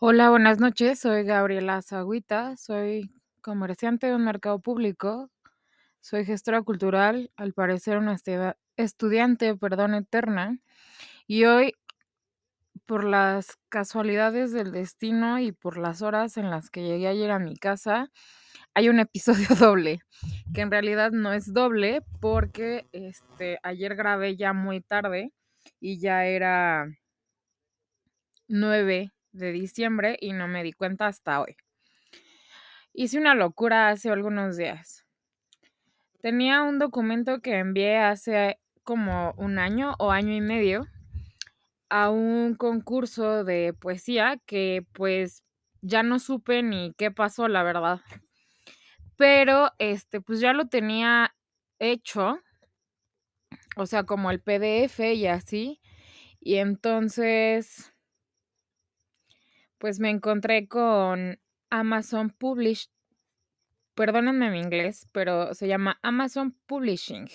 Hola, buenas noches. Soy Gabriela Zagüita, soy comerciante de un mercado público, soy gestora cultural, al parecer una estudiante, perdón, eterna, y hoy, por las casualidades del destino y por las horas en las que llegué ayer a mi casa, hay un episodio doble, que en realidad no es doble porque este ayer grabé ya muy tarde y ya era 9 de diciembre y no me di cuenta hasta hoy. Hice una locura hace algunos días. Tenía un documento que envié hace como un año o año y medio a un concurso de poesía que pues ya no supe ni qué pasó, la verdad. Pero este pues ya lo tenía hecho, o sea, como el PDF y así. Y entonces pues me encontré con Amazon Publish, perdónenme mi inglés, pero se llama Amazon Publishing.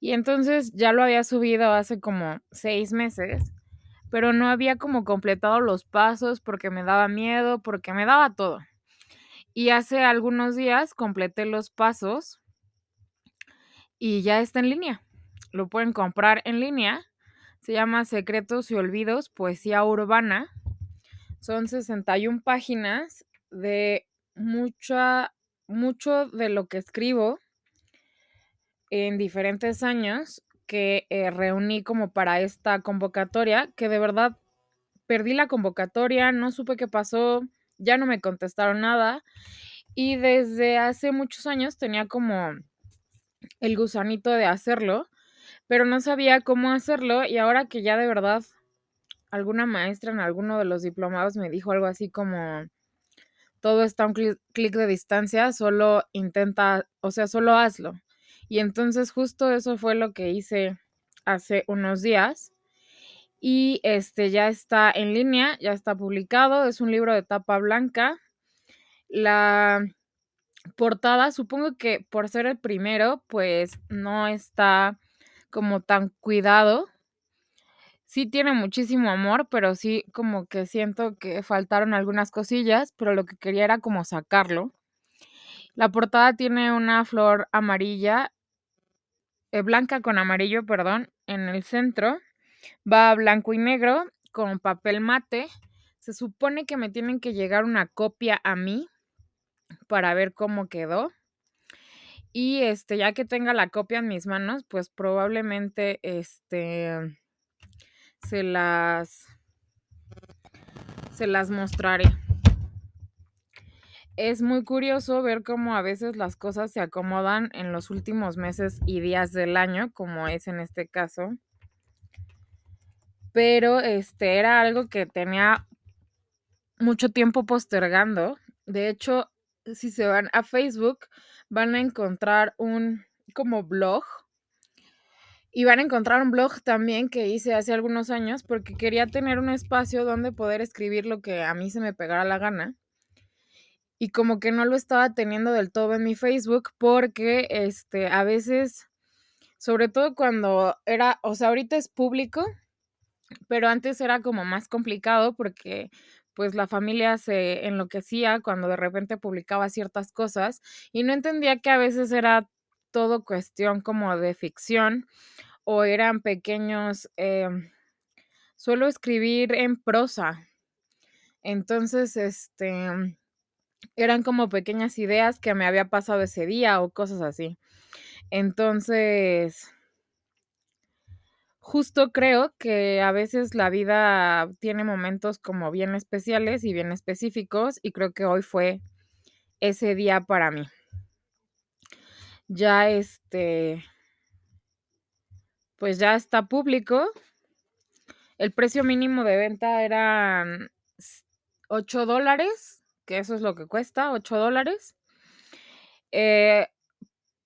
Y entonces ya lo había subido hace como seis meses, pero no había como completado los pasos porque me daba miedo, porque me daba todo. Y hace algunos días completé los pasos y ya está en línea. Lo pueden comprar en línea. Se llama Secretos y Olvidos, Poesía Urbana son 61 páginas de mucha, mucho de lo que escribo en diferentes años que eh, reuní como para esta convocatoria, que de verdad perdí la convocatoria, no supe qué pasó, ya no me contestaron nada y desde hace muchos años tenía como el gusanito de hacerlo, pero no sabía cómo hacerlo y ahora que ya de verdad alguna maestra en alguno de los diplomados me dijo algo así como, todo está a un clic de distancia, solo intenta, o sea, solo hazlo. Y entonces justo eso fue lo que hice hace unos días. Y este ya está en línea, ya está publicado, es un libro de tapa blanca. La portada, supongo que por ser el primero, pues no está como tan cuidado, sí tiene muchísimo amor, pero sí como que siento que faltaron algunas cosillas, pero lo que quería era como sacarlo. La portada tiene una flor amarilla, eh, blanca con amarillo, perdón, en el centro. Va blanco y negro con papel mate. Se supone que me tienen que llegar una copia a mí para ver cómo quedó. Y este, ya que tenga la copia en mis manos, pues probablemente este se las se las mostraré. Es muy curioso ver cómo a veces las cosas se acomodan en los últimos meses y días del año, como es en este caso. Pero este era algo que tenía mucho tiempo postergando. De hecho, si se van a Facebook, van a encontrar un como blog y van a encontrar un blog también que hice hace algunos años porque quería tener un espacio donde poder escribir lo que a mí se me pegara la gana. Y como que no lo estaba teniendo del todo en mi Facebook porque este a veces sobre todo cuando era, o sea, ahorita es público, pero antes era como más complicado porque pues la familia se enloquecía cuando de repente publicaba ciertas cosas y no entendía que a veces era todo cuestión como de ficción o eran pequeños, eh, suelo escribir en prosa. Entonces, este, eran como pequeñas ideas que me había pasado ese día o cosas así. Entonces, justo creo que a veces la vida tiene momentos como bien especiales y bien específicos y creo que hoy fue ese día para mí ya este, pues ya está público. El precio mínimo de venta eran 8 dólares, que eso es lo que cuesta, 8 dólares. Eh,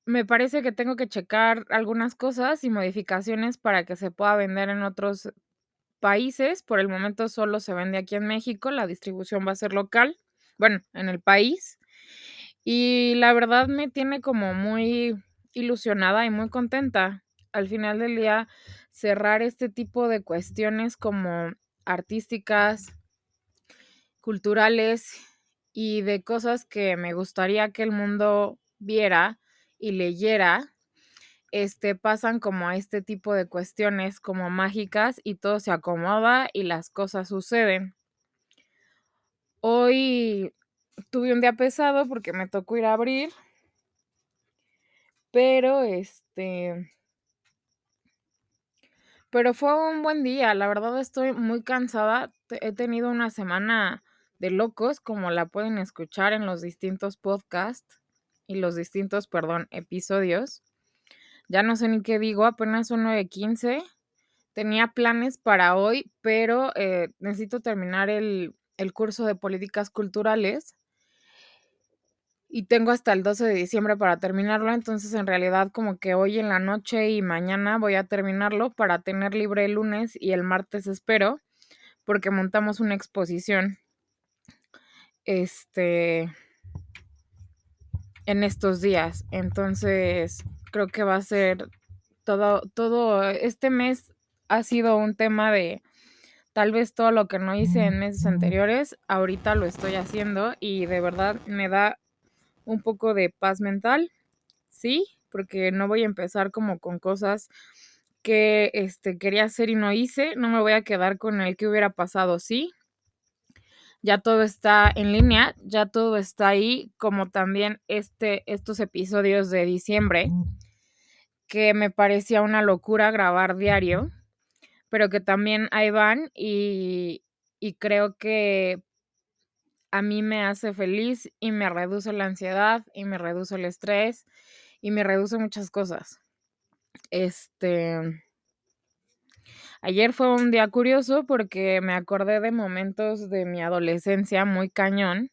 me parece que tengo que checar algunas cosas y modificaciones para que se pueda vender en otros países. Por el momento solo se vende aquí en México, la distribución va a ser local, bueno, en el país. Y la verdad me tiene como muy ilusionada y muy contenta. Al final del día, cerrar este tipo de cuestiones como artísticas culturales y de cosas que me gustaría que el mundo viera y leyera, este, pasan como a este tipo de cuestiones como mágicas y todo se acomoda y las cosas suceden. Hoy tuve un día pesado porque me tocó ir a abrir, pero este, pero fue un buen día, la verdad estoy muy cansada, he tenido una semana de locos, como la pueden escuchar en los distintos podcasts y los distintos, perdón, episodios. Ya no sé ni qué digo, apenas son 9.15. Tenía planes para hoy, pero eh, necesito terminar el, el curso de políticas culturales y tengo hasta el 12 de diciembre para terminarlo, entonces en realidad como que hoy en la noche y mañana voy a terminarlo para tener libre el lunes y el martes espero, porque montamos una exposición este en estos días. Entonces, creo que va a ser todo todo este mes ha sido un tema de tal vez todo lo que no hice en meses anteriores, ahorita lo estoy haciendo y de verdad me da un poco de paz mental, sí, porque no voy a empezar como con cosas que este quería hacer y no hice, no me voy a quedar con el que hubiera pasado, sí, ya todo está en línea, ya todo está ahí, como también este, estos episodios de diciembre, que me parecía una locura grabar diario, pero que también ahí van y, y creo que a mí me hace feliz y me reduce la ansiedad y me reduce el estrés y me reduce muchas cosas. Este, Ayer fue un día curioso porque me acordé de momentos de mi adolescencia muy cañón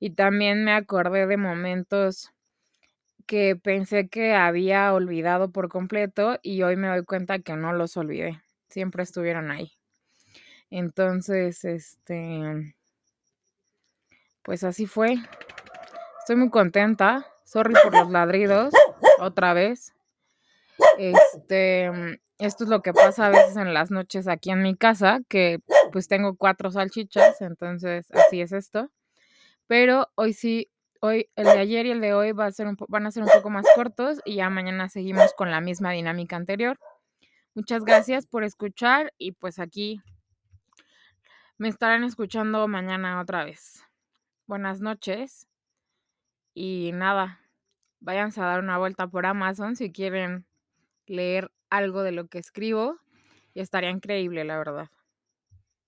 y también me acordé de momentos que pensé que había olvidado por completo y hoy me doy cuenta que no los olvidé, siempre estuvieron ahí. Entonces, este, pues así fue. Estoy muy contenta. Sorry por los ladridos, otra vez. Este, esto es lo que pasa a veces en las noches aquí en mi casa, que pues tengo cuatro salchichas, entonces así es esto. Pero hoy sí, hoy, el de ayer y el de hoy van a ser un poco más cortos y ya mañana seguimos con la misma dinámica anterior. Muchas gracias por escuchar y pues aquí me estarán escuchando mañana otra vez. Buenas noches y nada, váyanse a dar una vuelta por Amazon si quieren leer algo de lo que escribo y estaría increíble, la verdad.